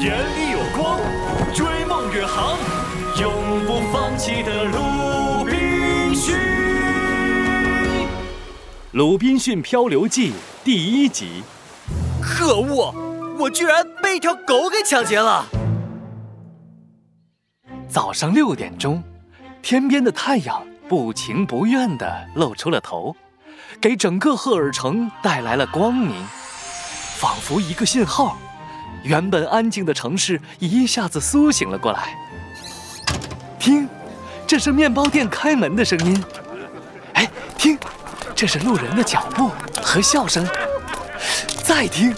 眼里有光，追梦远航，永不放弃的鲁滨逊。《鲁滨逊漂流记》第一集。可恶！我居然被一条狗给抢劫了。早上六点钟，天边的太阳不情不愿地露出了头，给整个赫尔城带来了光明，仿佛一个信号，原本安静的城市一下子苏醒了过来。听，这是面包店开门的声音。哎，听，这是路人的脚步和笑声。再听。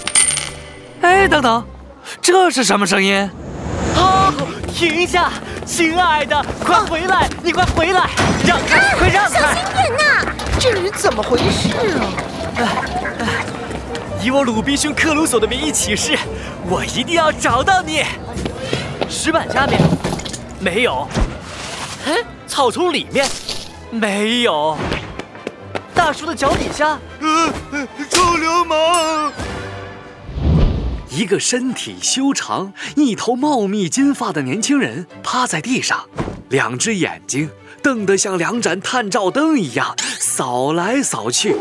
哎，等等，这是什么声音？啊！停下，亲爱的，快回来！你快回来，让开，快让开！小心点呐！这里怎么回事啊？以我鲁滨逊克鲁索的名义起誓，我一定要找到你。石板下面没有，哎，草丛里面没有，大叔的脚底下，呃，臭流氓！一个身体修长、一头茂密金发的年轻人趴在地上，两只眼睛瞪得像两盏探照灯一样扫来扫去。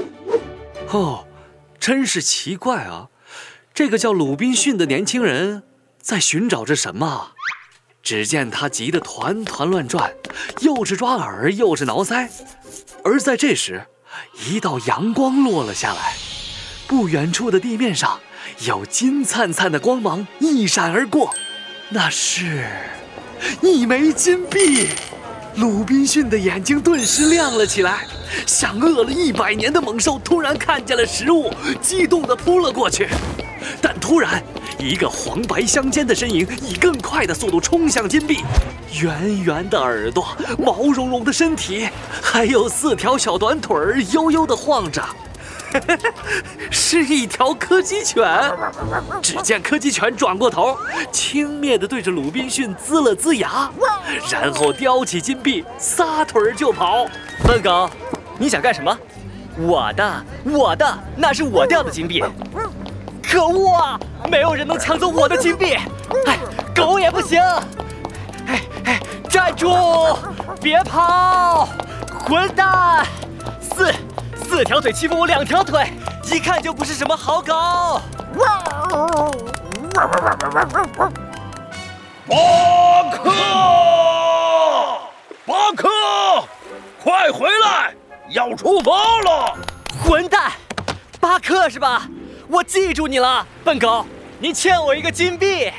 哦，真是奇怪啊！这个叫鲁滨逊的年轻人在寻找着什么？只见他急得团团乱转，又是抓耳又是挠腮。而在这时，一道阳光落了下来，不远处的地面上。有金灿灿的光芒一闪而过，那是一枚金币。鲁滨逊的眼睛顿时亮了起来，像饿了一百年的猛兽突然看见了食物，激动地扑了过去。但突然，一个黄白相间的身影以更快的速度冲向金币，圆圆的耳朵，毛茸茸的身体，还有四条小短腿儿悠悠地晃着。是一条柯基犬。只见柯基犬转过头，轻蔑地对着鲁滨逊呲了呲牙，然后叼起金币，撒腿就跑。笨狗，你想干什么？我的，我的，那是我掉的金币。可恶啊！没有人能抢走我的金币。哎，狗也不行。哎哎，站住！别跑！混蛋！四。四条腿欺负我两条腿，一看就不是什么好狗。巴克，巴克，快回来，要出发了！混蛋，巴克是吧？我记住你了，笨狗，你欠我一个金币。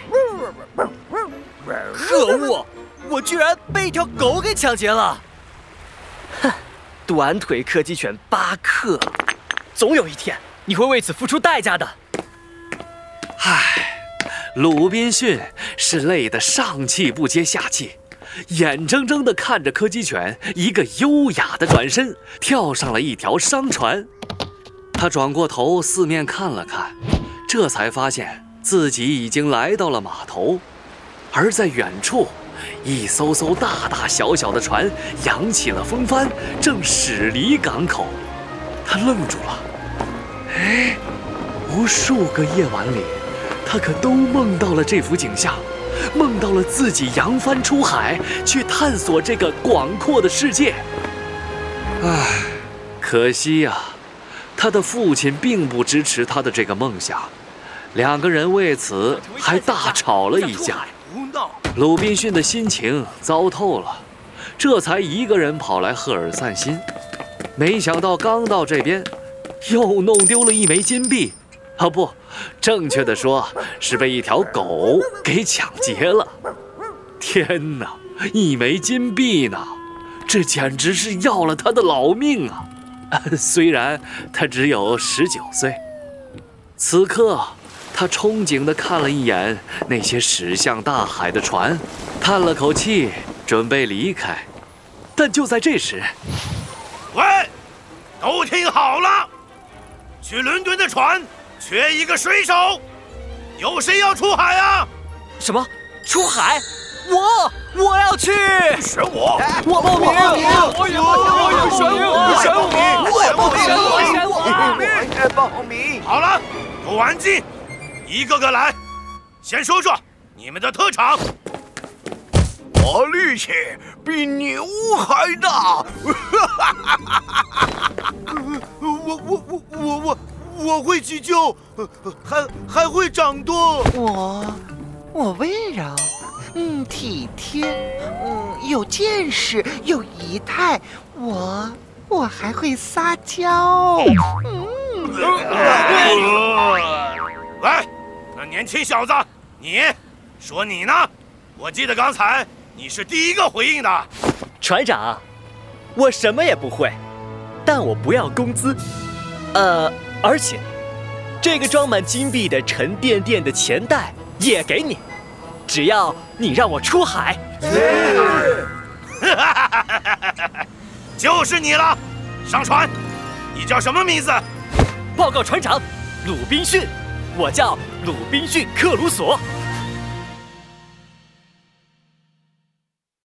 可恶，我居然被一条狗给抢劫了。哼。短腿柯基犬巴克，总有一天你会为此付出代价的。唉，鲁滨逊是累得上气不接下气，眼睁睁地看着柯基犬一个优雅的转身，跳上了一条商船。他转过头四面看了看，这才发现自己已经来到了码头，而在远处。一艘艘大大小小的船扬起了风帆，正驶离港口。他愣住了。哎，无数个夜晚里，他可都梦到了这幅景象，梦到了自己扬帆出海，去探索这个广阔的世界。唉，可惜呀，他的父亲并不支持他的这个梦想，两个人为此还大吵了一架。鲁滨逊的心情糟透了，这才一个人跑来赫尔散心。没想到刚到这边，又弄丢了一枚金币。啊，不，正确的说是被一条狗给抢劫了。天哪，一枚金币呢？这简直是要了他的老命啊！虽然他只有十九岁，此刻。他憧憬地看了一眼那些驶向大海的船，叹了口气，准备离开。但就在这时，喂，都听好了，去伦敦的船缺一个水手，有谁要出海啊？什么？出海？我我要去！选我！我报名！我也报名！选我！选我！我也报名！我选我！我也报名！好了，都安静。一个个来，先说说你们的特长。我力气比牛还大。我我会急救，还还会掌舵。我我温柔，嗯，体贴，嗯，有见识，有仪态。我我还会撒娇。嗯。喂，那年轻小子，你说你呢？我记得刚才你是第一个回应的。船长，我什么也不会，但我不要工资。呃，而且这个装满金币的沉甸甸的钱袋也给你，只要你让我出海。就是你了，上船。你叫什么名字？报告船长，鲁滨逊。我叫鲁滨逊·克鲁索。